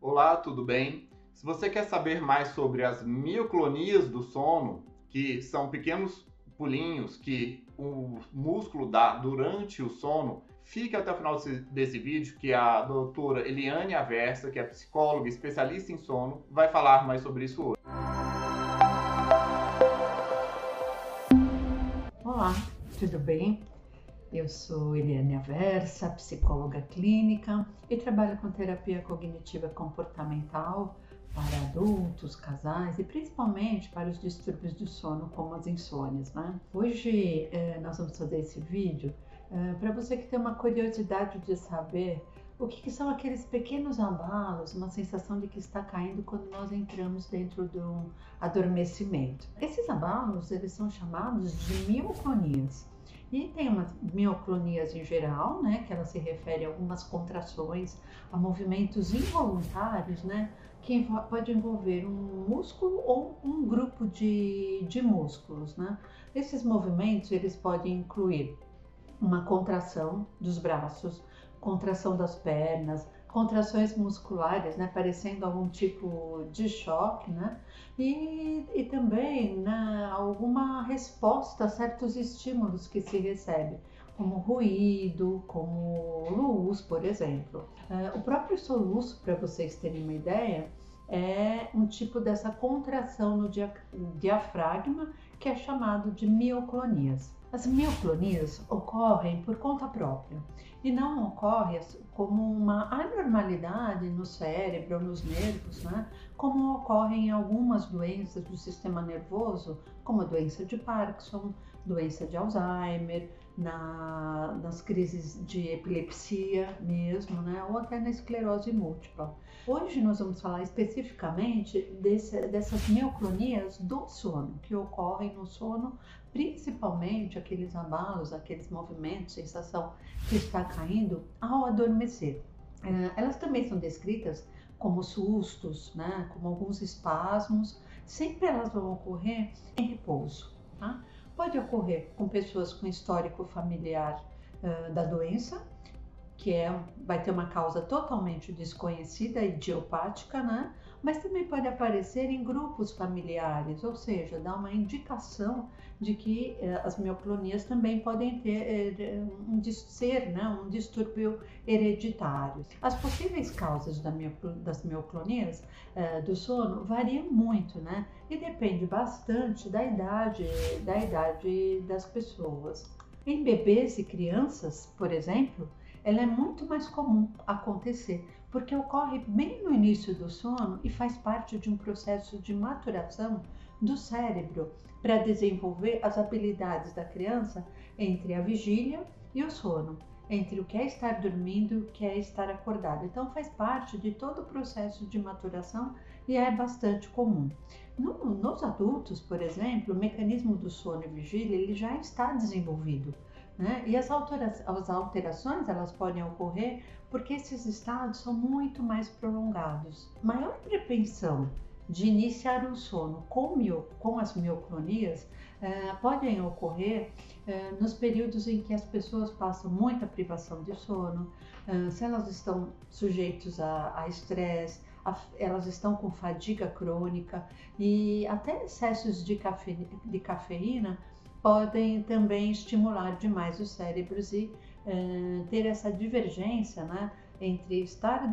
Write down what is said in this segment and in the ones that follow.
Olá, tudo bem? Se você quer saber mais sobre as mioclonias do sono, que são pequenos pulinhos que o músculo dá durante o sono, fique até o final desse vídeo que a doutora Eliane Aversa, que é psicóloga especialista em sono, vai falar mais sobre isso hoje. Olá, tudo bem? Eu sou Eliane Aversa, psicóloga clínica e trabalho com terapia cognitiva comportamental para adultos, casais e principalmente para os distúrbios do sono, como as insônias. Né? Hoje eh, nós vamos fazer esse vídeo eh, para você que tem uma curiosidade de saber o que, que, são aqueles pequenos abalos, uma sensação de que está caindo quando nós entramos dentro do adormecimento. Esses abalos eles são chamados de mioclonias. E tem umas mioclonias em geral, né, que ela se refere a algumas contrações, a movimentos involuntários, né, que pode envolver um músculo ou um grupo de, de músculos, né. Esses movimentos, eles podem incluir uma contração dos braços, contração das pernas, contrações musculares, né, parecendo algum tipo de choque, né, e, e também né, alguma resposta a certos estímulos que se recebe, como ruído, como luz, por exemplo. Uh, o próprio soluço, para vocês terem uma ideia, é um tipo dessa contração no diafragma que é chamado de mioclonias. As mioclonias ocorrem por conta própria e não ocorre como uma anormalidade no cérebro ou nos nervos, né? como ocorre em algumas doenças do sistema nervoso, como a doença de Parkinson, doença de Alzheimer, na, nas crises de epilepsia mesmo, né? ou até na esclerose múltipla. Hoje nós vamos falar especificamente desse, dessas mioclonias do sono, que ocorrem no sono, principalmente aqueles abalos, aqueles movimentos, sensação que está caindo ao adormecer. É, elas também são descritas como sustos, né? como alguns espasmos, sempre elas vão ocorrer em repouso. Tá? Pode ocorrer com pessoas com histórico familiar uh, da doença, que é, vai ter uma causa totalmente desconhecida, idiopática, né? Mas também pode aparecer em grupos familiares, ou seja, dá uma indicação de que eh, as mioclonias também podem ter eh, um ser, né, um distúrbio hereditário. As possíveis causas da das mioclonias eh, do sono variam muito, né? E depende bastante da idade, da idade das pessoas. Em bebês e crianças, por exemplo, ela é muito mais comum acontecer, porque ocorre bem no início do sono e faz parte de um processo de maturação do cérebro para desenvolver as habilidades da criança entre a vigília e o sono, entre o que é estar dormindo e o que é estar acordado. Então faz parte de todo o processo de maturação e é bastante comum. No, nos adultos, por exemplo, o mecanismo do sono e vigília ele já está desenvolvido. Né? E as, as alterações elas podem ocorrer porque esses estados são muito mais prolongados. Maior propensão de iniciar o sono com, mio, com as mioclonias eh, podem ocorrer eh, nos períodos em que as pessoas passam muita privação de sono, eh, se elas estão sujeitos a estresse, elas estão com fadiga crônica e até excessos de, cafe, de cafeína podem também estimular demais os cérebros e uh, ter essa divergência né, entre estar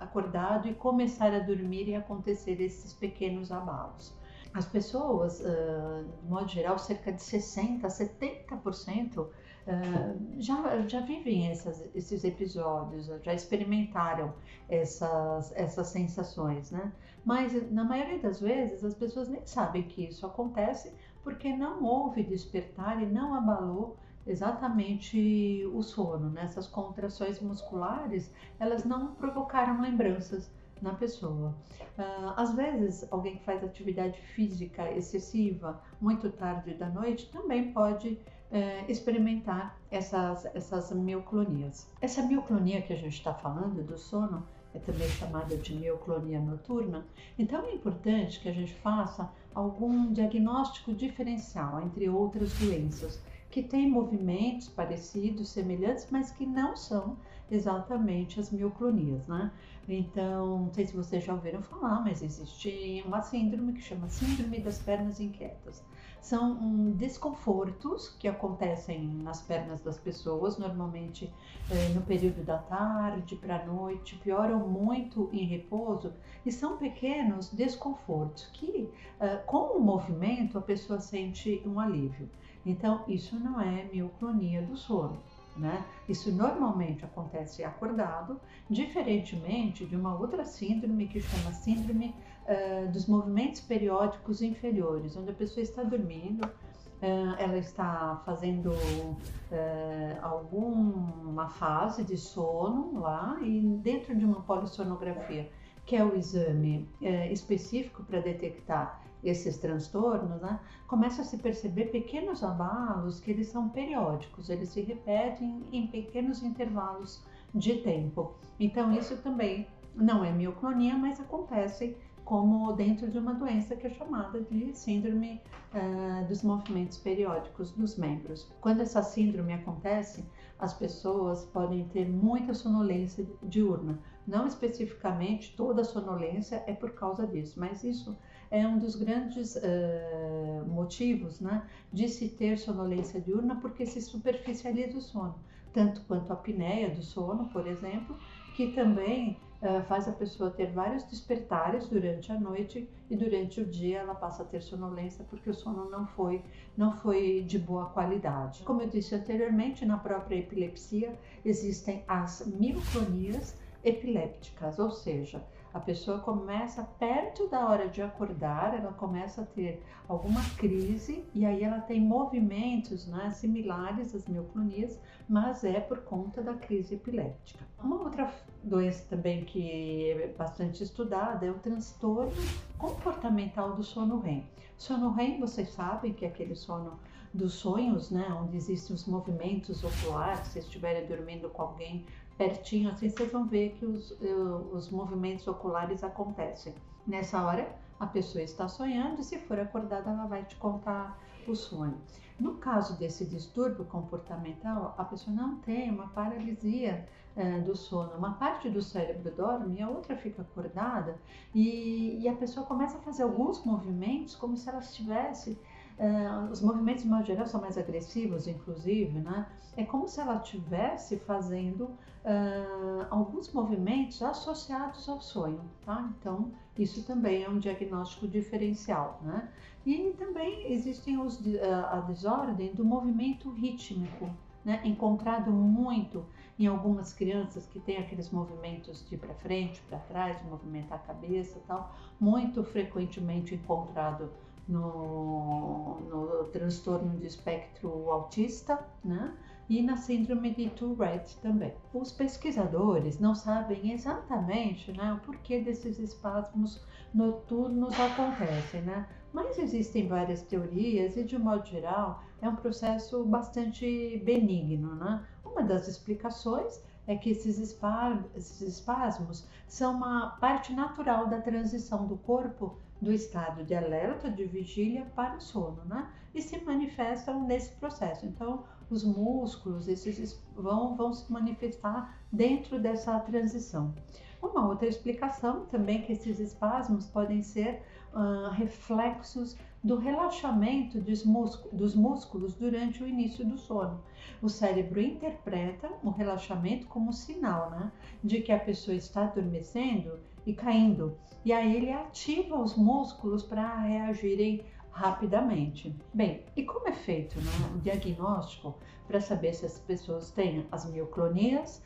acordado e começar a dormir e acontecer esses pequenos abalos. As pessoas, uh, de modo geral, cerca de 60% a 70% uh, já, já vivem essas, esses episódios, já experimentaram essas, essas sensações, né? Mas na maioria das vezes as pessoas nem sabem que isso acontece porque não houve despertar e não abalou exatamente o sono. Né? contrações musculares, elas não provocaram lembranças na pessoa. Uh, às vezes, alguém que faz atividade física excessiva muito tarde da noite também pode uh, experimentar essas, essas mioclonias. Essa mioclonia que a gente está falando do sono é também chamada de mioclonia noturna. Então é importante que a gente faça algum diagnóstico diferencial entre outras doenças que têm movimentos parecidos, semelhantes, mas que não são exatamente as mioclonias, né? Então, não sei se vocês já ouviram falar, mas existe uma síndrome que chama Síndrome das Pernas Inquietas. São um, desconfortos que acontecem nas pernas das pessoas, normalmente eh, no período da tarde para a noite, pioram muito em repouso e são pequenos desconfortos que, eh, com o movimento, a pessoa sente um alívio. Então, isso não é mioclonia do sono. Né? Isso normalmente acontece acordado, diferentemente de uma outra síndrome que chama síndrome uh, dos movimentos periódicos inferiores, onde a pessoa está dormindo, uh, ela está fazendo uh, alguma fase de sono lá e dentro de uma polissonografia, que é o exame específico para detectar esses transtornos, né, começa a se perceber pequenos abalos que eles são periódicos, eles se repetem em pequenos intervalos de tempo. Então isso também não é mioclonia, mas acontece como dentro de uma doença que é chamada de síndrome uh, dos movimentos periódicos dos membros. Quando essa síndrome acontece, as pessoas podem ter muita sonolência diurna. Não especificamente toda sonolência é por causa disso, mas isso é um dos grandes uh, motivos né, de se ter sonolência diurna, porque se superficializa o sono, tanto quanto a apneia do sono, por exemplo, que também uh, faz a pessoa ter vários despertares durante a noite e durante o dia ela passa a ter sonolência porque o sono não foi, não foi de boa qualidade. Como eu disse anteriormente, na própria epilepsia existem as mioclonias epilépticas, ou seja, a pessoa começa perto da hora de acordar, ela começa a ter alguma crise e aí ela tem movimentos né, similares às mioclonias, mas é por conta da crise epiléptica. Uma outra doença também que é bastante estudada é o transtorno comportamental do sono REM. Sono REM, vocês sabem que é aquele sono dos sonhos, né, onde existem os movimentos oculares, se estiverem dormindo com alguém pertinho, assim vocês vão ver que os, os movimentos oculares acontecem. Nessa hora, a pessoa está sonhando e se for acordada, ela vai te contar o sonho. No caso desse distúrbio comportamental, a pessoa não tem uma paralisia é, do sono. Uma parte do cérebro dorme a outra fica acordada e, e a pessoa começa a fazer alguns movimentos como se ela estivesse Uh, os movimentos, de modo geral, são mais agressivos, inclusive, né? É como se ela estivesse fazendo uh, alguns movimentos associados ao sonho, tá? Então, isso também é um diagnóstico diferencial, né? E também existem os, uh, a desordem do movimento rítmico, né? Encontrado muito em algumas crianças que têm aqueles movimentos de para frente, para trás, movimentar a cabeça tal, muito frequentemente encontrado no, no transtorno de espectro autista, né? E na síndrome de Tourette também. Os pesquisadores não sabem exatamente né, o porquê desses espasmos noturnos acontecem, né? Mas existem várias teorias e, de modo geral, é um processo bastante benigno, né? Uma das explicações é que esses espasmos são uma parte natural da transição do corpo do estado de alerta, de vigília para o sono, né? E se manifestam nesse processo. Então, os músculos esses vão, vão se manifestar dentro dessa transição. Uma outra explicação também é que esses espasmos podem ser uh, reflexos do relaxamento dos, dos músculos durante o início do sono. O cérebro interpreta o relaxamento como sinal né, de que a pessoa está adormecendo e caindo. E aí ele ativa os músculos para reagirem rapidamente. Bem, e como é feito né, o diagnóstico para saber se as pessoas têm as mioclonias,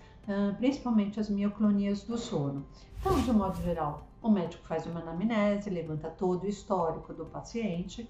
principalmente as mioclonias do sono? Então, de modo geral, o médico faz uma anamnese, levanta todo o histórico do paciente,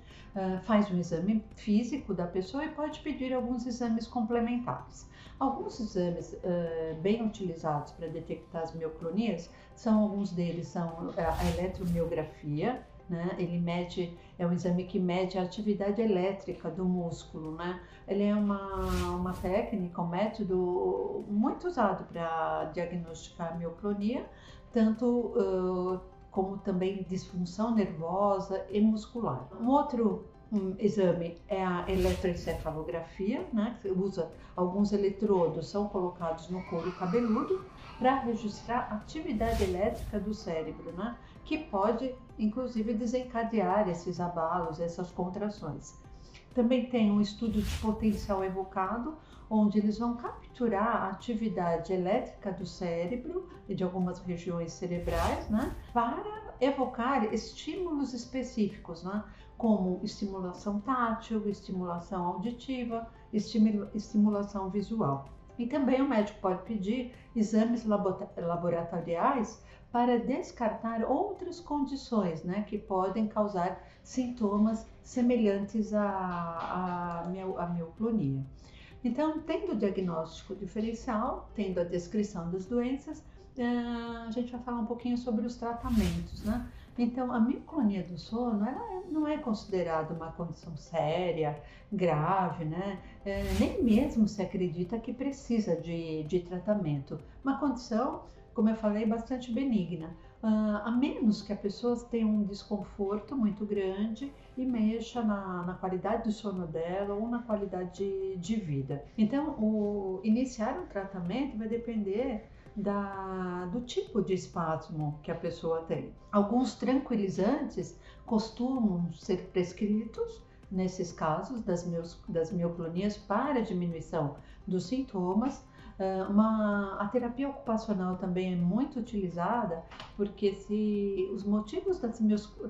faz um exame físico da pessoa e pode pedir alguns exames complementares. Alguns exames uh, bem utilizados para detectar as mioclonias são alguns deles são a eletromiografia, né? Ele mede é um exame que mede a atividade elétrica do músculo, né? Ele é uma, uma técnica, um método muito usado para diagnosticar mioclonia, tanto uh, como também disfunção nervosa e muscular. Um outro um exame é a eletroencefalografia, né? Que usa alguns eletrodos, são colocados no couro cabeludo para registrar atividade elétrica do cérebro, né? Que pode, inclusive, desencadear esses abalos, essas contrações. Também tem um estudo de potencial evocado, onde eles vão capturar a atividade elétrica do cérebro e de algumas regiões cerebrais, né, para evocar estímulos específicos, né, como estimulação tátil, estimulação auditiva, estimulação visual. E também o médico pode pedir exames laboratoriais para descartar outras condições né, que podem causar sintomas semelhantes à, à, à mioclonia. Então, tendo o diagnóstico diferencial, tendo a descrição das doenças, eh, a gente vai falar um pouquinho sobre os tratamentos, né? Então, a mioclonia do sono, ela não é considerada uma condição séria, grave, né? É, nem mesmo se acredita que precisa de, de tratamento. Uma condição como eu falei, bastante benigna, a menos que a pessoa tenha um desconforto muito grande e mexa na, na qualidade do sono dela ou na qualidade de, de vida. Então, o, iniciar um tratamento vai depender da, do tipo de espasmo que a pessoa tem. Alguns tranquilizantes costumam ser prescritos nesses casos das, meus, das mioclonias para diminuição dos sintomas, ah, uma, a terapia ocupacional também é muito utilizada porque se os motivos das,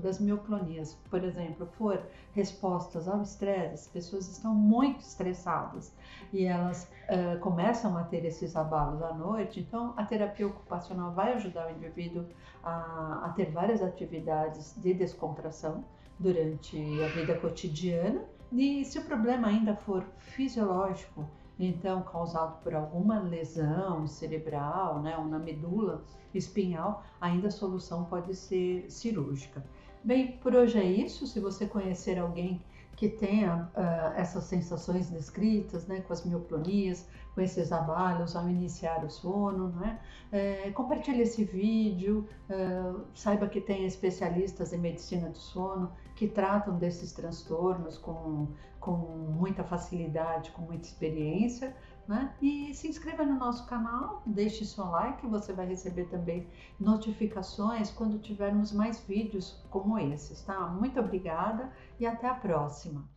das mioclonias, por exemplo, for respostas ao estresse, as pessoas estão muito estressadas e elas uh, começam a ter esses abalos à noite, então a terapia ocupacional vai ajudar o indivíduo a, a ter várias atividades de descontração durante a vida cotidiana. E se o problema ainda for fisiológico, então causado por alguma lesão cerebral, né, ou na medula espinhal, ainda a solução pode ser cirúrgica. Bem, por hoje é isso. Se você conhecer alguém que tenha uh, essas sensações descritas, né, com as mioclonias, com esses abalos ao iniciar o sono, né, é, compartilhe esse vídeo, uh, saiba que tem especialistas em medicina do sono que tratam desses transtornos com, com muita facilidade, com muita experiência, né? E se inscreva no nosso canal, deixe seu like, você vai receber também notificações quando tivermos mais vídeos como esses, tá? Muito obrigada e até a próxima!